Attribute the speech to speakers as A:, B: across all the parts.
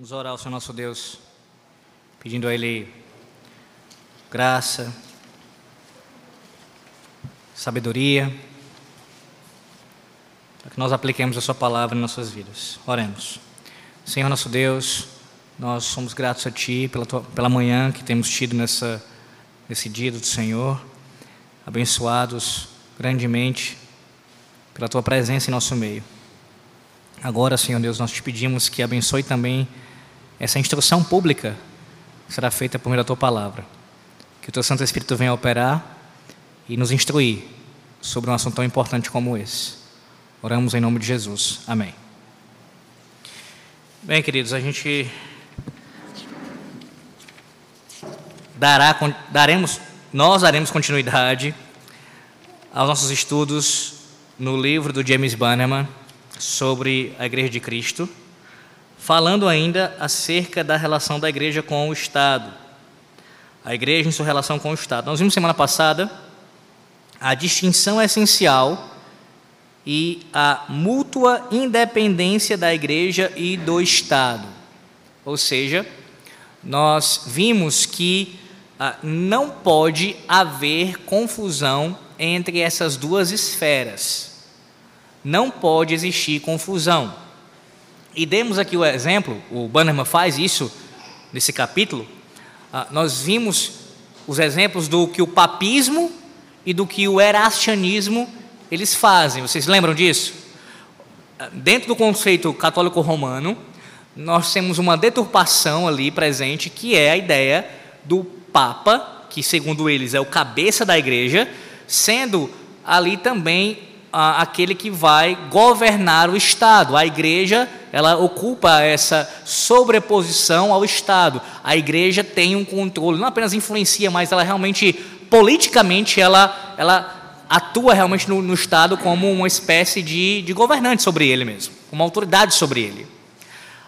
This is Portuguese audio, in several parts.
A: Vamos orar ao Senhor nosso Deus, pedindo a Ele graça, sabedoria, para que nós apliquemos a Sua palavra em nossas vidas. Oremos. Senhor nosso Deus, nós somos gratos a Ti pela, tua, pela manhã que temos tido nessa, nesse dia do Senhor, abençoados grandemente pela Tua presença em nosso meio. Agora, Senhor Deus, nós te pedimos que abençoe também essa instrução pública será feita por meio da tua palavra. Que o teu Santo Espírito venha operar e nos instruir sobre um assunto tão importante como esse. Oramos em nome de Jesus. Amém. Bem, queridos, a gente dará, daremos, nós daremos continuidade aos nossos estudos no livro do James Bannerman sobre a Igreja de Cristo falando ainda acerca da relação da igreja com o Estado. A igreja em sua relação com o Estado. Nós vimos semana passada a distinção essencial e a mútua independência da igreja e do Estado. Ou seja, nós vimos que ah, não pode haver confusão entre essas duas esferas. Não pode existir confusão. E demos aqui o exemplo, o Bannerman faz isso nesse capítulo. Ah, nós vimos os exemplos do que o papismo e do que o erastianismo eles fazem. Vocês lembram disso? Ah, dentro do conceito católico romano, nós temos uma deturpação ali presente, que é a ideia do Papa, que segundo eles é o cabeça da igreja, sendo ali também ah, aquele que vai governar o Estado. A igreja ela ocupa essa sobreposição ao Estado. A igreja tem um controle, não apenas influencia, mas ela realmente, politicamente, ela, ela atua realmente no, no Estado como uma espécie de, de governante sobre ele mesmo, uma autoridade sobre ele.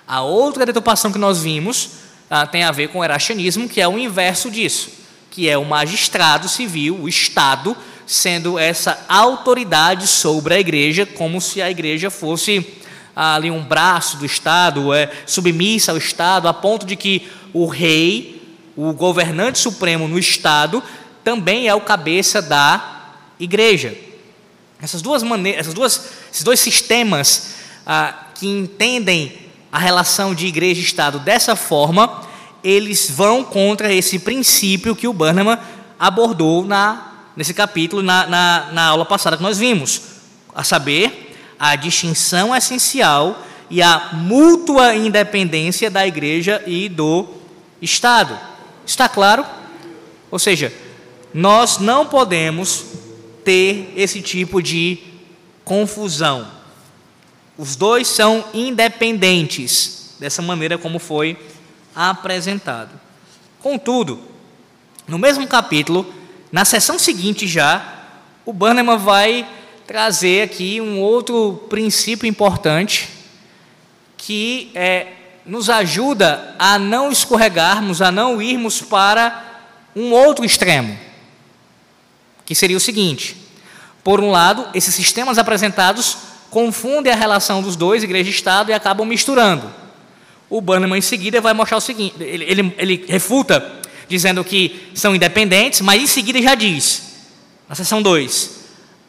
A: A outra deturpação que nós vimos ah, tem a ver com o erastianismo, que é o inverso disso, que é o magistrado civil, o Estado, sendo essa autoridade sobre a igreja, como se a igreja fosse ali um braço do Estado, é submissa ao Estado, a ponto de que o rei, o governante supremo no Estado, também é o cabeça da igreja. Essas duas maneiras, essas duas, esses dois sistemas ah, que entendem a relação de igreja e Estado dessa forma, eles vão contra esse princípio que o Bannerman abordou na, nesse capítulo, na, na, na aula passada que nós vimos, a saber, a distinção essencial e a mútua independência da igreja e do Estado. Está claro? Ou seja, nós não podemos ter esse tipo de confusão. Os dois são independentes, dessa maneira como foi apresentado. Contudo, no mesmo capítulo, na sessão seguinte já, o Bannerman vai trazer aqui um outro princípio importante que é, nos ajuda a não escorregarmos, a não irmos para um outro extremo, que seria o seguinte: por um lado, esses sistemas apresentados confundem a relação dos dois, igreja e Estado, e acabam misturando. O Bannerman, em seguida, vai mostrar o seguinte: ele, ele, ele refuta, dizendo que são independentes, mas em seguida já diz, na seção 2,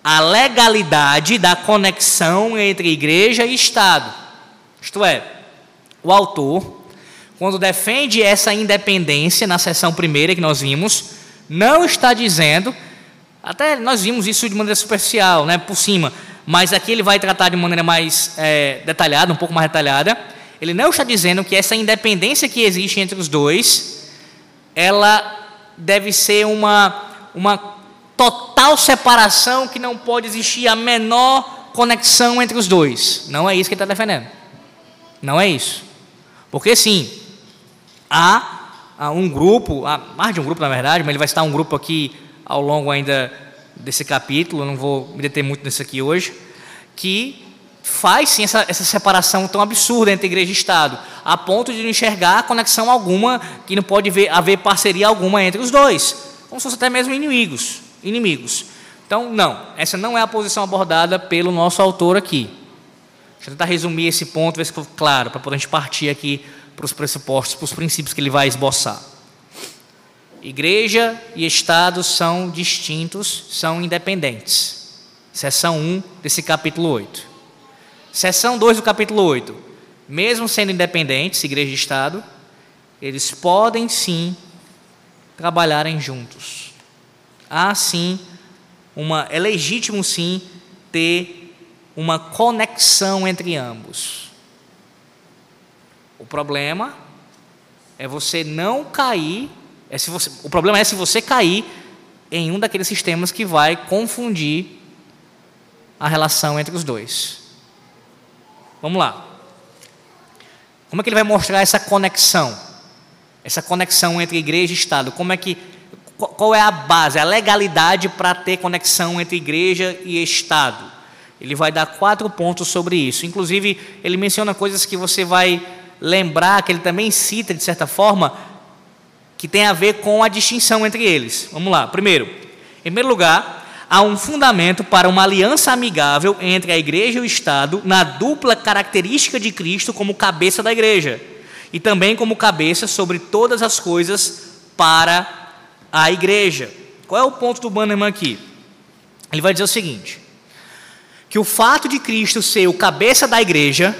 A: a legalidade da conexão entre igreja e Estado. Isto é, o autor, quando defende essa independência na seção primeira que nós vimos, não está dizendo, até nós vimos isso de maneira superficial, né, por cima, mas aqui ele vai tratar de maneira mais é, detalhada, um pouco mais detalhada. Ele não está dizendo que essa independência que existe entre os dois, ela deve ser uma, uma total separação que não pode existir a menor conexão entre os dois. Não é isso que ele está defendendo. Não é isso. Porque sim, há, há um grupo, há mais de um grupo na verdade, mas ele vai estar um grupo aqui ao longo ainda desse capítulo, não vou me deter muito nisso aqui hoje, que faz sim essa, essa separação tão absurda entre igreja e Estado, a ponto de não enxergar conexão alguma, que não pode ver, haver parceria alguma entre os dois, como se fossem até mesmo inimigos inimigos. Então, não, essa não é a posição abordada pelo nosso autor aqui. Deixa eu tentar resumir esse ponto, ver se ficou claro, para poder a gente partir aqui para os pressupostos, para os princípios que ele vai esboçar. Igreja e Estado são distintos, são independentes. Seção 1 desse capítulo 8. Seção 2 do capítulo 8. Mesmo sendo independentes, igreja e Estado, eles podem sim trabalharem juntos. Há sim uma é legítimo sim ter uma conexão entre ambos. O problema é você não cair, é se você, o problema é se você cair em um daqueles sistemas que vai confundir a relação entre os dois. Vamos lá. Como é que ele vai mostrar essa conexão? Essa conexão entre igreja e Estado. Como é que qual é a base, a legalidade para ter conexão entre igreja e Estado? Ele vai dar quatro pontos sobre isso. Inclusive, ele menciona coisas que você vai lembrar, que ele também cita, de certa forma, que tem a ver com a distinção entre eles. Vamos lá. Primeiro, em primeiro lugar, há um fundamento para uma aliança amigável entre a igreja e o Estado, na dupla característica de Cristo como cabeça da igreja e também como cabeça sobre todas as coisas para a igreja. Qual é o ponto do Bannerman aqui? Ele vai dizer o seguinte: que o fato de Cristo ser o cabeça da igreja,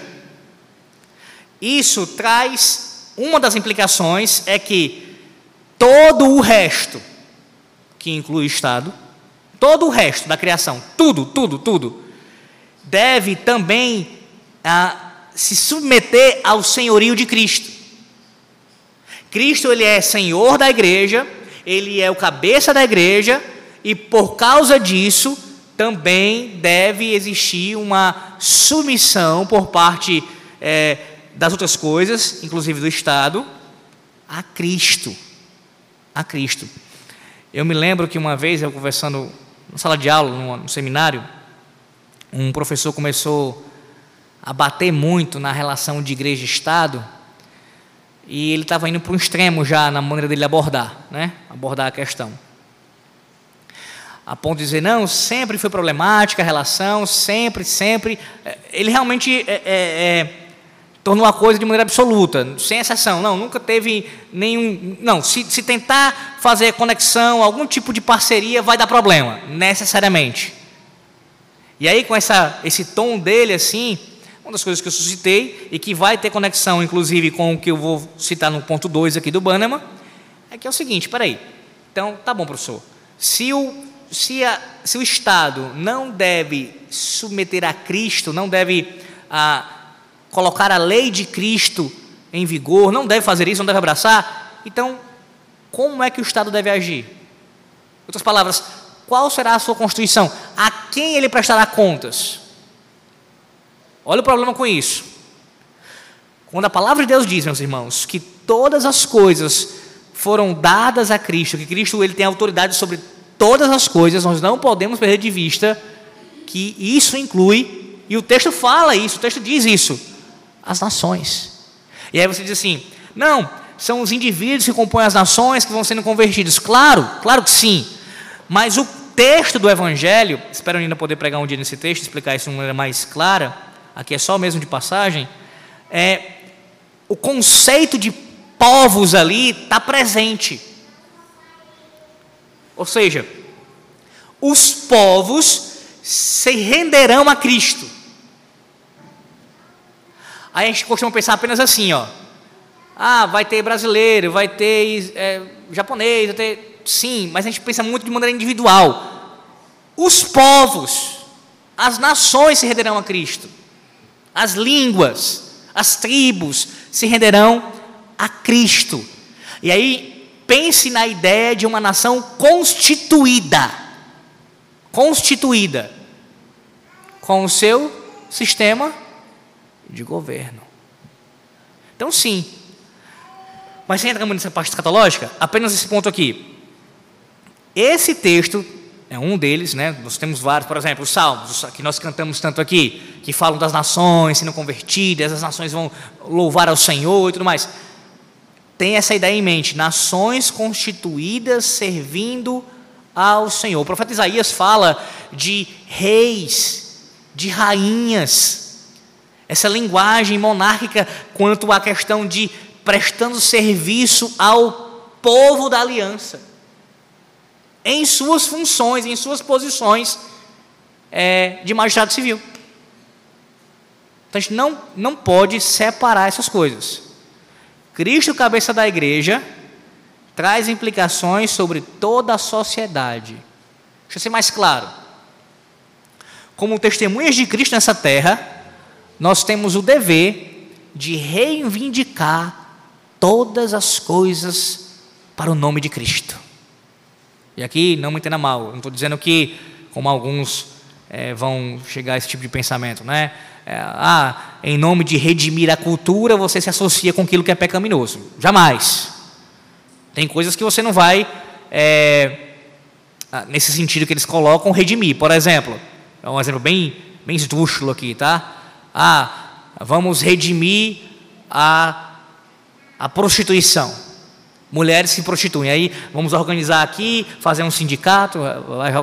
A: isso traz uma das implicações é que todo o resto, que inclui o Estado, todo o resto da criação, tudo, tudo, tudo, deve também ah, se submeter ao senhorio de Cristo. Cristo ele é Senhor da igreja, ele é o cabeça da igreja e por causa disso também deve existir uma submissão por parte é, das outras coisas, inclusive do Estado, a Cristo. A Cristo. Eu me lembro que uma vez, eu conversando na sala de aula, no, seminário, um professor começou a bater muito na relação de igreja e Estado, e ele estava indo para um extremo já na maneira dele abordar, né? abordar a questão a ponto de dizer, não, sempre foi problemática a relação, sempre, sempre. É, ele realmente é, é, tornou a coisa de maneira absoluta, sem exceção. Não, nunca teve nenhum. Não, se, se tentar fazer conexão, algum tipo de parceria, vai dar problema, necessariamente. E aí, com essa, esse tom dele, assim, uma das coisas que eu suscitei, e que vai ter conexão, inclusive, com o que eu vou citar no ponto 2 aqui do Bannerman, é que é o seguinte: peraí. Então, tá bom, professor. Se o se, a, se o Estado não deve submeter a Cristo, não deve a, colocar a lei de Cristo em vigor, não deve fazer isso, não deve abraçar, então como é que o Estado deve agir? Em outras palavras, qual será a sua constituição? A quem ele prestará contas? Olha o problema com isso. Quando a palavra de Deus diz, meus irmãos, que todas as coisas foram dadas a Cristo, que Cristo ele tem autoridade sobre todas as coisas, nós não podemos perder de vista que isso inclui, e o texto fala isso, o texto diz isso, as nações. E aí você diz assim: não, são os indivíduos que compõem as nações que vão sendo convertidos. Claro, claro que sim. Mas o texto do Evangelho, espero ainda poder pregar um dia nesse texto, explicar isso de uma maneira mais clara, aqui é só mesmo de passagem, é, o conceito de povos ali está presente. Ou seja, os povos se renderão a Cristo. Aí a gente costuma pensar apenas assim, ó. Ah, vai ter brasileiro, vai ter é, japonês, vai ter. Sim, mas a gente pensa muito de maneira individual. Os povos, as nações se renderão a Cristo. As línguas, as tribos se renderão a Cristo. E aí pense na ideia de uma nação constituída. Constituída. Com o seu sistema de governo. Então, sim. Mas entrar nessa parte escatológica, apenas esse ponto aqui. Esse texto é um deles, né? Nós temos vários, por exemplo, os salmos, que nós cantamos tanto aqui, que falam das nações sendo convertidas, as nações vão louvar ao Senhor e tudo mais tem essa ideia em mente: nações constituídas servindo ao Senhor. O profeta Isaías fala de reis, de rainhas, essa linguagem monárquica quanto à questão de prestando serviço ao povo da aliança, em suas funções, em suas posições é, de magistrado civil. Então a gente não, não pode separar essas coisas. Cristo, cabeça da igreja, traz implicações sobre toda a sociedade. Deixa eu ser mais claro. Como testemunhas de Cristo nessa terra, nós temos o dever de reivindicar todas as coisas para o nome de Cristo. E aqui não me entenda mal, não estou dizendo que, como alguns é, vão chegar a esse tipo de pensamento, né? É, ah, em nome de redimir a cultura, você se associa com aquilo que é pecaminoso. Jamais. Tem coisas que você não vai, é, nesse sentido que eles colocam, redimir. Por exemplo, é um exemplo bem, bem esdrúxulo aqui, tá? Ah, vamos redimir a, a prostituição. Mulheres se prostituem. Aí vamos organizar aqui, fazer um sindicato,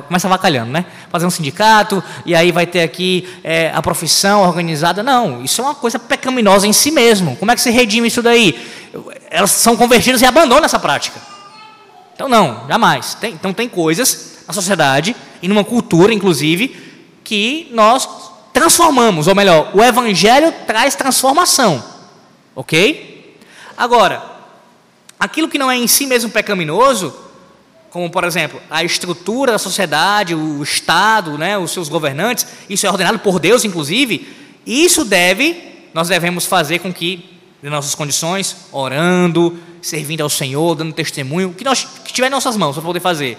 A: começa vacalhando, né? Fazer um sindicato, e aí vai ter aqui é, a profissão organizada. Não, isso é uma coisa pecaminosa em si mesmo. Como é que se redime isso daí? Elas são convertidas e abandonam essa prática. Então, não, jamais. Tem, então, tem coisas na sociedade e numa cultura, inclusive, que nós transformamos, ou melhor, o Evangelho traz transformação. Ok? Agora, aquilo que não é em si mesmo pecaminoso, como por exemplo a estrutura da sociedade, o Estado, né, os seus governantes, isso é ordenado por Deus, inclusive, isso deve, nós devemos fazer com que, em nossas condições, orando, servindo ao Senhor, dando testemunho, que nós que tiver em nossas mãos para poder fazer,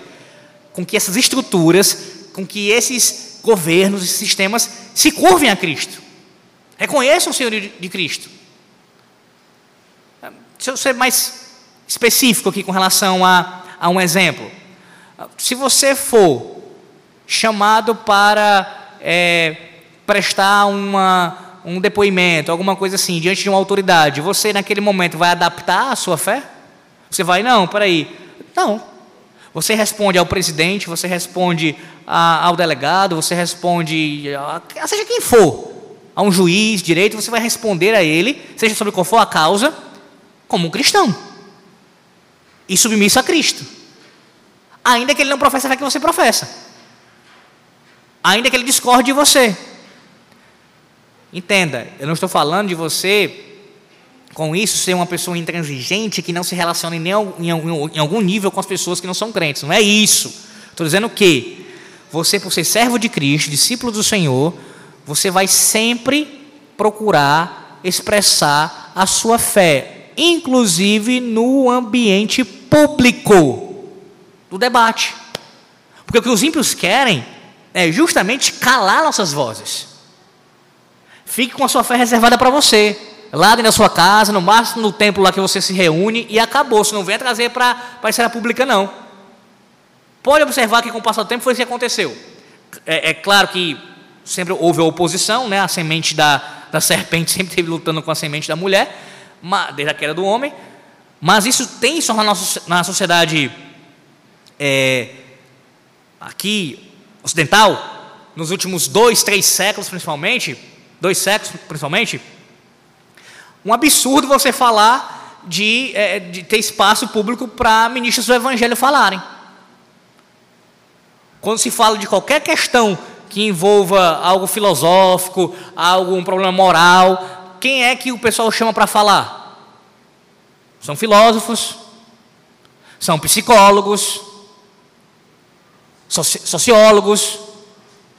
A: com que essas estruturas, com que esses governos e sistemas se curvem a Cristo, reconheçam o Senhor de Cristo. Se eu ser mais específico aqui com relação a, a um exemplo. Se você for chamado para é, prestar uma, um depoimento, alguma coisa assim, diante de uma autoridade, você naquele momento vai adaptar a sua fé? Você vai, não, peraí. Não. Você responde ao presidente, você responde a, ao delegado, você responde a, seja quem for, a um juiz, direito, você vai responder a ele, seja sobre qual for a causa, como um cristão e submisso a Cristo. Ainda que ele não professe a fé que você professa. Ainda que ele discorde de você. Entenda, eu não estou falando de você, com isso, ser uma pessoa intransigente que não se relaciona em, nenhum, em, algum nível com as pessoas que não são crentes. Não é isso. Estou dizendo que você, por ser servo de Cristo, discípulo do Senhor, você vai sempre procurar expressar a sua fé, inclusive no ambiente público do debate. Porque o que os ímpios querem é justamente calar nossas vozes. Fique com a sua fé reservada para você. Lá dentro da sua casa, no máximo no templo lá que você se reúne e acabou. Você não venha trazer para a esfera pública, não. Pode observar que com o passar do tempo foi isso que aconteceu. É, é claro que sempre houve a oposição, né? a semente da, da serpente sempre esteve lutando com a semente da mulher, desde a queda do homem, mas isso tem só na, nossa, na sociedade é, aqui ocidental, nos últimos dois, três séculos principalmente, dois séculos principalmente, um absurdo você falar de, é, de ter espaço público para ministros do evangelho falarem. Quando se fala de qualquer questão que envolva algo filosófico, algo, um problema moral, quem é que o pessoal chama para falar? São filósofos, são psicólogos, sociólogos,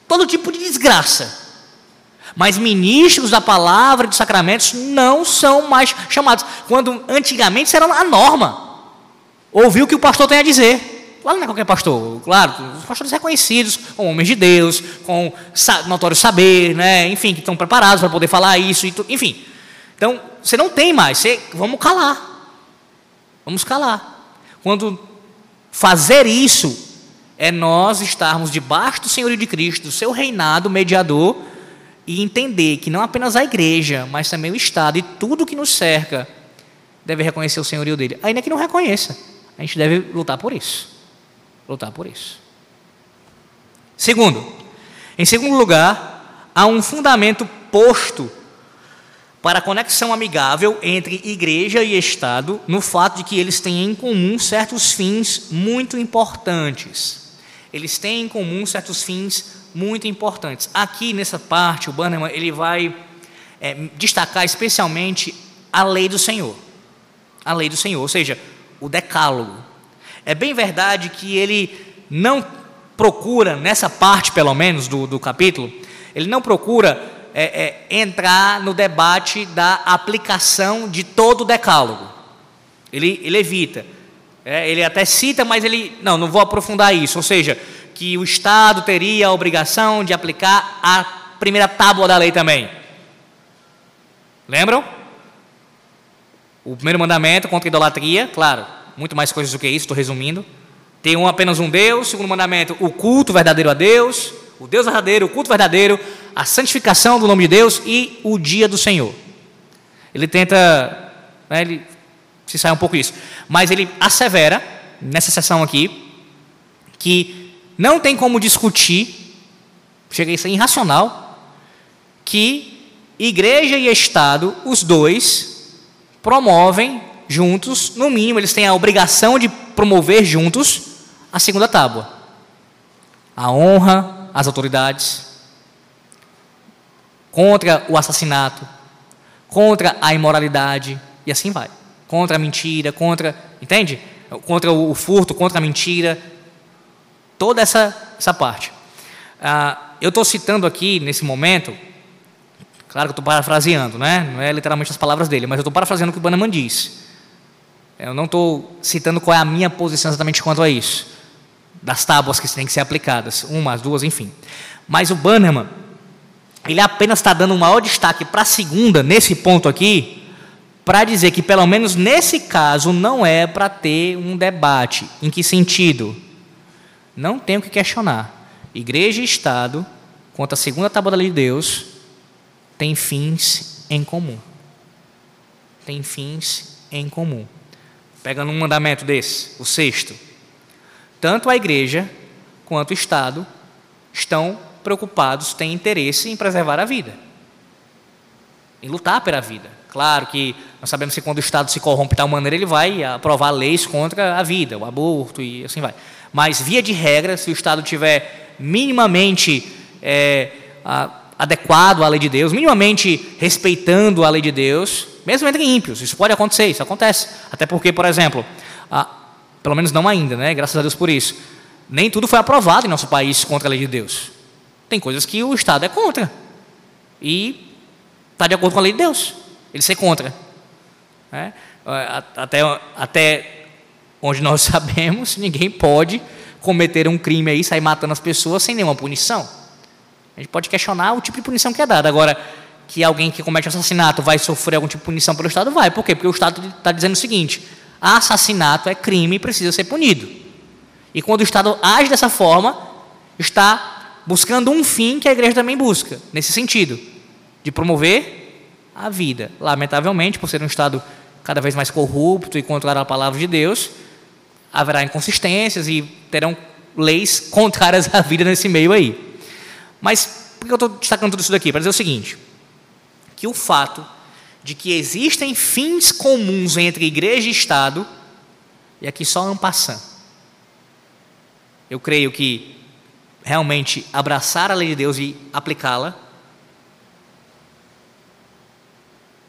A: todo tipo de desgraça. Mas ministros da palavra e dos sacramentos não são mais chamados. Quando antigamente isso era a norma. Ouvir o que o pastor tem a dizer. Claro, não é qualquer pastor, claro, os pastores reconhecidos, como homens de Deus, com notório saber, né? enfim, que estão preparados para poder falar isso, e enfim. Então, você não tem mais, você, vamos calar. Vamos calar. Quando fazer isso é nós estarmos debaixo do Senhor de Cristo, do seu reinado mediador, e entender que não apenas a igreja, mas também o Estado e tudo que nos cerca deve reconhecer o senhorio dele. Ainda que não reconheça, a gente deve lutar por isso. Lutar por isso. Segundo, em segundo lugar, há um fundamento posto para a conexão amigável entre igreja e Estado, no fato de que eles têm em comum certos fins muito importantes. Eles têm em comum certos fins muito importantes. Aqui nessa parte, o Bannerman ele vai é, destacar especialmente a lei do Senhor. A lei do Senhor, ou seja, o decálogo. É bem verdade que ele não procura, nessa parte pelo menos do, do capítulo, ele não procura é, é, entrar no debate da aplicação de todo o decálogo. Ele, ele evita. É, ele até cita, mas ele. Não, não vou aprofundar isso. Ou seja, que o Estado teria a obrigação de aplicar a primeira tábua da lei também. Lembram? O primeiro mandamento contra a idolatria, claro, muito mais coisas do que isso, estou resumindo. Tem um, apenas um Deus. Segundo mandamento, o culto verdadeiro a Deus o Deus verdadeiro, o culto verdadeiro, a santificação do nome de Deus e o dia do Senhor. Ele tenta, né, ele se sai um pouco isso, mas ele assevera nessa sessão aqui que não tem como discutir, chega a ser irracional, que igreja e Estado, os dois, promovem juntos, no mínimo eles têm a obrigação de promover juntos a segunda tábua. A honra, as autoridades, contra o assassinato, contra a imoralidade e assim vai. Contra a mentira, contra, entende? Contra o furto, contra a mentira, toda essa, essa parte. Ah, eu estou citando aqui nesse momento, claro que estou parafraseando, né? não é literalmente as palavras dele, mas eu estou parafraseando o que o Bannerman diz. Eu não estou citando qual é a minha posição exatamente quanto a isso das tábuas que têm que ser aplicadas, uma, duas, enfim. Mas o Bannerman, ele apenas está dando um maior destaque para a segunda, nesse ponto aqui, para dizer que, pelo menos nesse caso, não é para ter um debate. Em que sentido? Não tem o que questionar. Igreja e Estado, quanto à segunda tábua da lei de Deus, tem fins em comum. Tem fins em comum. Pega num mandamento desse, o sexto tanto a igreja quanto o Estado estão preocupados, têm interesse em preservar a vida, em lutar pela vida. Claro que nós sabemos que quando o Estado se corrompe de tal maneira, ele vai aprovar leis contra a vida, o aborto e assim vai. Mas, via de regra, se o Estado tiver minimamente é, adequado à lei de Deus, minimamente respeitando a lei de Deus, mesmo entre ímpios, isso pode acontecer, isso acontece. Até porque, por exemplo, a, pelo menos não ainda, né? Graças a Deus por isso. Nem tudo foi aprovado em nosso país contra a lei de Deus. Tem coisas que o Estado é contra. E está de acordo com a lei de Deus. Ele ser contra. Né? Até, até onde nós sabemos, ninguém pode cometer um crime aí, sair matando as pessoas sem nenhuma punição. A gente pode questionar o tipo de punição que é dada. Agora, que alguém que comete assassinato vai sofrer algum tipo de punição pelo Estado, vai. Por quê? Porque o Estado está dizendo o seguinte: assassinato é crime e precisa ser punido. E quando o Estado age dessa forma, está buscando um fim que a igreja também busca, nesse sentido, de promover a vida. Lamentavelmente, por ser um Estado cada vez mais corrupto e contrário à palavra de Deus, haverá inconsistências e terão leis contrárias à vida nesse meio aí. Mas por que eu estou destacando tudo isso daqui? Para dizer o seguinte: que o fato de que existem fins comuns entre igreja e Estado, e aqui só um passant. Eu creio que realmente abraçar a lei de Deus e aplicá-la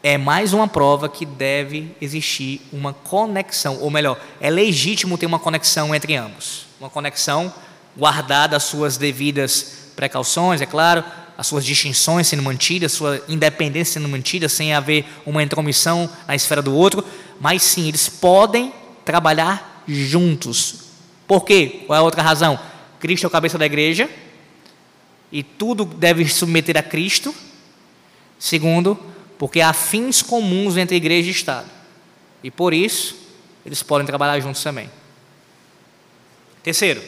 A: é mais uma prova que deve existir uma conexão, ou melhor, é legítimo ter uma conexão entre ambos. Uma conexão guardada as suas devidas precauções, é claro, as suas distinções sendo mantidas, sua independência sendo mantida, sem haver uma intromissão na esfera do outro, mas sim, eles podem trabalhar juntos. Por quê? Qual é a outra razão? Cristo é o cabeça da igreja e tudo deve submeter a Cristo. Segundo, porque há fins comuns entre igreja e Estado. E por isso, eles podem trabalhar juntos também. Terceiro,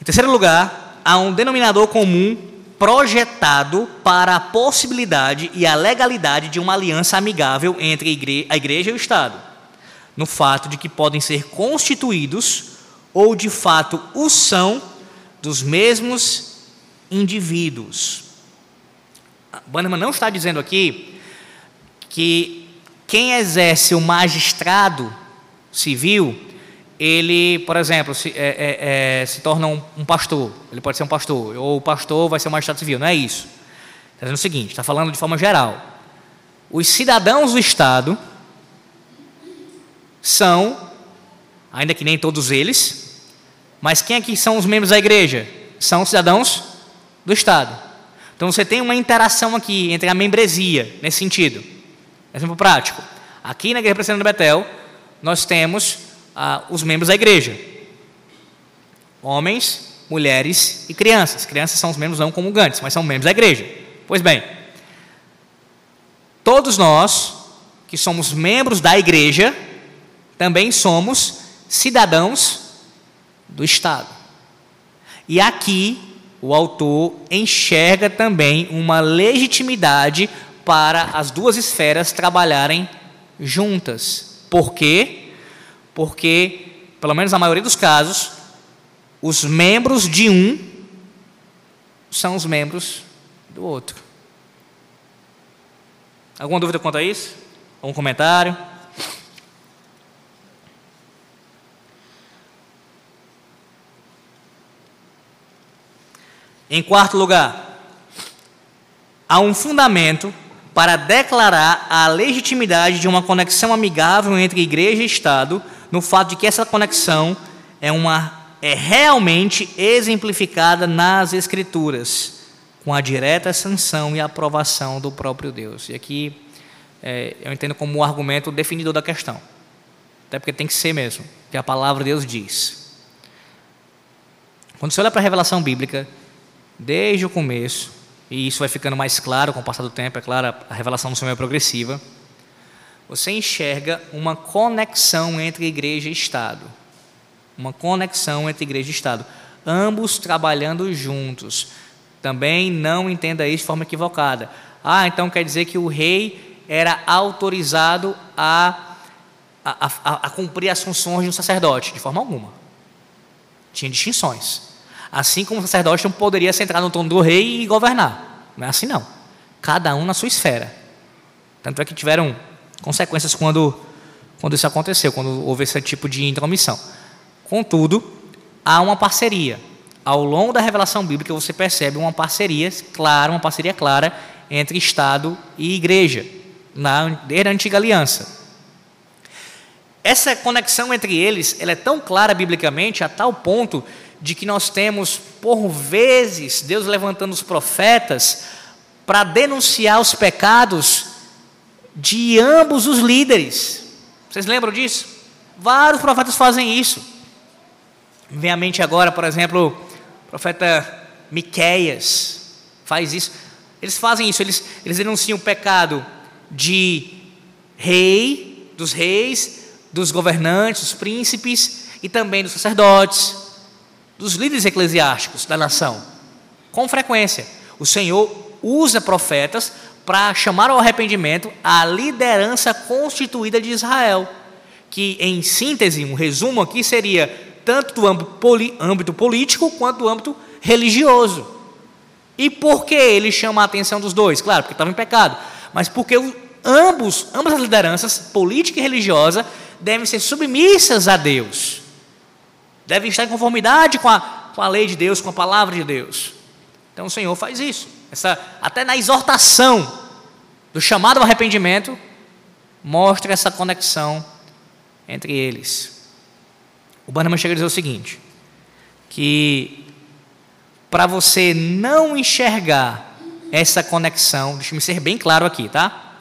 A: em terceiro lugar, há um denominador comum projetado para a possibilidade e a legalidade de uma aliança amigável entre a igreja e o Estado, no fato de que podem ser constituídos ou de fato o são dos mesmos indivíduos. Bannerman não está dizendo aqui que quem exerce o magistrado civil, ele, por exemplo, se, é, é, é, se torna um, um, pastor, ele pode ser um pastor, ou o pastor vai ser um magistrado civil, não é isso. Está dizendo o seguinte, está falando de forma geral. Os cidadãos do Estado são, ainda que nem todos eles, mas quem aqui são os membros da igreja? São cidadãos do Estado. Então você tem uma interação aqui entre a membresia, nesse sentido. Exemplo prático. Aqui na Igreja Presbiteriana de Betel, nós temos ah, os membros da igreja: homens, mulheres e crianças. Crianças são os membros não comungantes, mas são membros da igreja. Pois bem, todos nós que somos membros da igreja, também somos cidadãos do Estado. E aqui o autor enxerga também uma legitimidade para as duas esferas trabalharem juntas. Por quê? Porque, pelo menos na maioria dos casos, os membros de um são os membros do outro. Alguma dúvida quanto a isso? Algum comentário? Em quarto lugar, há um fundamento para declarar a legitimidade de uma conexão amigável entre igreja e Estado, no fato de que essa conexão é, uma, é realmente exemplificada nas Escrituras, com a direta sanção e aprovação do próprio Deus. E aqui é, eu entendo como um argumento definidor da questão, até porque tem que ser mesmo, que a palavra de Deus diz. Quando você olha para a revelação bíblica, desde o começo, e isso vai ficando mais claro com o passar do tempo, é claro, a revelação do Senhor é progressiva. Você enxerga uma conexão entre igreja e Estado. Uma conexão entre igreja e Estado. Ambos trabalhando juntos. Também não entenda isso de forma equivocada. Ah, então quer dizer que o rei era autorizado a, a, a, a cumprir as funções de um sacerdote? De forma alguma. Tinha distinções. Assim como o sacerdote não poderia sentar no trono do rei e governar. Não é assim não. Cada um na sua esfera. Tanto é que tiveram consequências quando, quando isso aconteceu, quando houve esse tipo de intromissão. Contudo, há uma parceria. Ao longo da revelação bíblica você percebe uma parceria clara, uma parceria clara entre Estado e igreja, na, desde a antiga aliança. Essa conexão entre eles ela é tão clara biblicamente a tal ponto de que nós temos, por vezes, Deus levantando os profetas para denunciar os pecados de ambos os líderes. Vocês lembram disso? Vários profetas fazem isso. Vem à mente agora, por exemplo, o profeta Miqueias faz isso. Eles fazem isso, eles, eles denunciam o pecado de rei, dos reis, dos governantes, dos príncipes e também dos sacerdotes dos líderes eclesiásticos da nação. Com frequência, o Senhor usa profetas para chamar ao arrependimento a liderança constituída de Israel, que, em síntese, um resumo aqui seria tanto do âmbito político quanto do âmbito religioso. E por que ele chama a atenção dos dois? Claro, porque estava em pecado, mas porque ambos, ambas as lideranças, política e religiosa, devem ser submissas a Deus devem estar em conformidade com a, com a lei de Deus, com a palavra de Deus. Então o Senhor faz isso. Essa, até na exortação do chamado ao arrependimento, mostra essa conexão entre eles. O Bannerman chega a dizer o seguinte: que para você não enxergar essa conexão, deixa-me ser bem claro aqui, tá?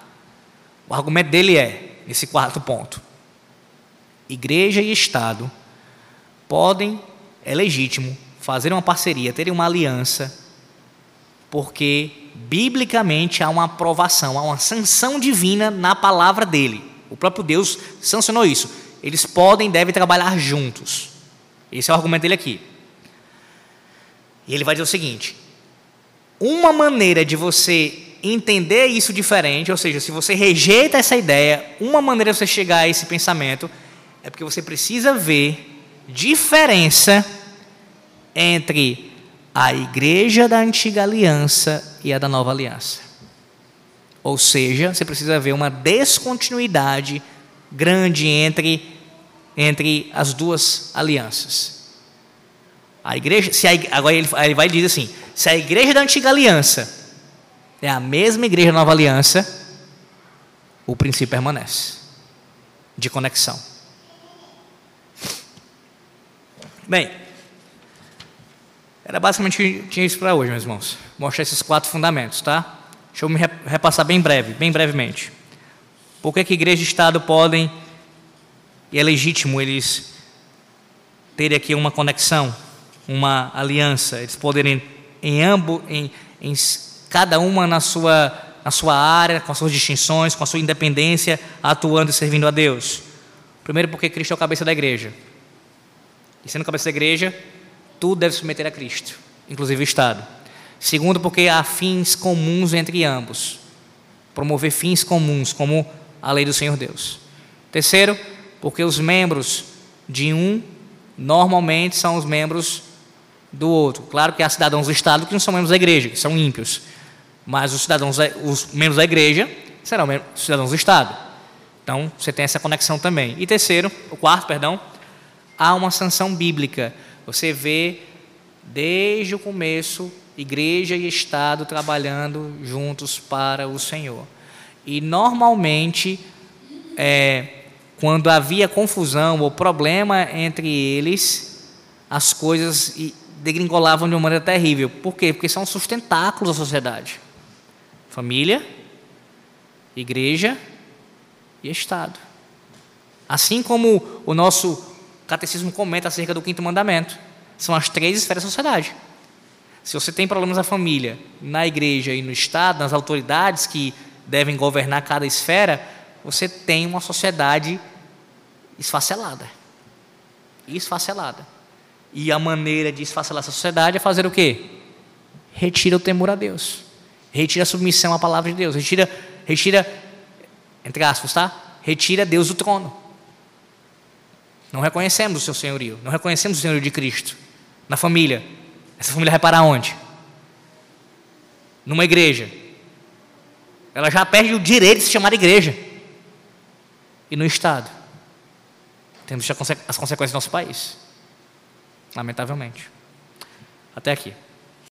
A: O argumento dele é, esse quarto ponto: igreja e Estado podem, é legítimo, fazer uma parceria, terem uma aliança, porque biblicamente há uma aprovação, há uma sanção divina na palavra dele. O próprio Deus sancionou isso. Eles podem, devem trabalhar juntos. Esse é o argumento dele aqui. E ele vai dizer o seguinte: uma maneira de você entender isso diferente, ou seja, se você rejeita essa ideia, uma maneira de você chegar a esse pensamento é porque você precisa ver diferença entre a igreja da antiga aliança e a da nova aliança. Ou seja, você precisa ver uma descontinuidade grande entre, entre as duas alianças. A igreja, se a, agora ele, ele vai dizer assim: se a igreja da antiga aliança é a mesma igreja da nova aliança, o princípio permanece de conexão. Bem, era basicamente tinha isso para hoje, meus irmãos. Mostrar esses quatro fundamentos, tá? Deixa eu me repassar bem breve, bem brevemente. Por que, que igreja e Estado podem, e é legítimo eles terem aqui uma conexão, uma aliança, eles poderem em ambos, em, em cada uma na sua, na sua área, com as suas distinções, com a sua independência, atuando e servindo a Deus. Primeiro, porque Cristo é o cabeça da igreja. E sendo cabeça da igreja, tudo deve submeter a Cristo, inclusive o Estado. Segundo, porque há fins comuns entre ambos. Promover fins comuns, como a lei do Senhor Deus. Terceiro, porque os membros de um normalmente são os membros do outro. Claro que há cidadãos do Estado que não são membros da igreja, que são ímpios. Mas os cidadãos, os membros da igreja serão cidadãos do Estado. Então, você tem essa conexão também. E terceiro, o quarto, perdão, há uma sanção bíblica. Você vê desde o começo igreja e Estado trabalhando juntos para o Senhor. E normalmente, é, quando havia confusão ou problema entre eles, as coisas degringolavam de uma maneira terrível. Por quê? Porque são sustentáculos da sociedade: família, igreja e Estado. Assim como o nosso catecismo comenta acerca do quinto mandamento, são as três esferas da sociedade. Se você tem problemas na família, na igreja e no Estado, nas autoridades que devem governar cada esfera, você tem uma sociedade esfacelada. Esfacelada. E a maneira de esfacelar essa sociedade é fazer o quê? Retira o temor a Deus. Retira a submissão à palavra de Deus. Retira, retira, entre aspas, tá? Retira Deus do trono. Não reconhecemos o seu senhorio. Não reconhecemos o senhorio de Cristo. Na família. Essa família vai onde? Numa igreja. Ela já perde o direito de se chamar igreja. E no Estado. Temos as consequências do nosso país lamentavelmente. Até aqui.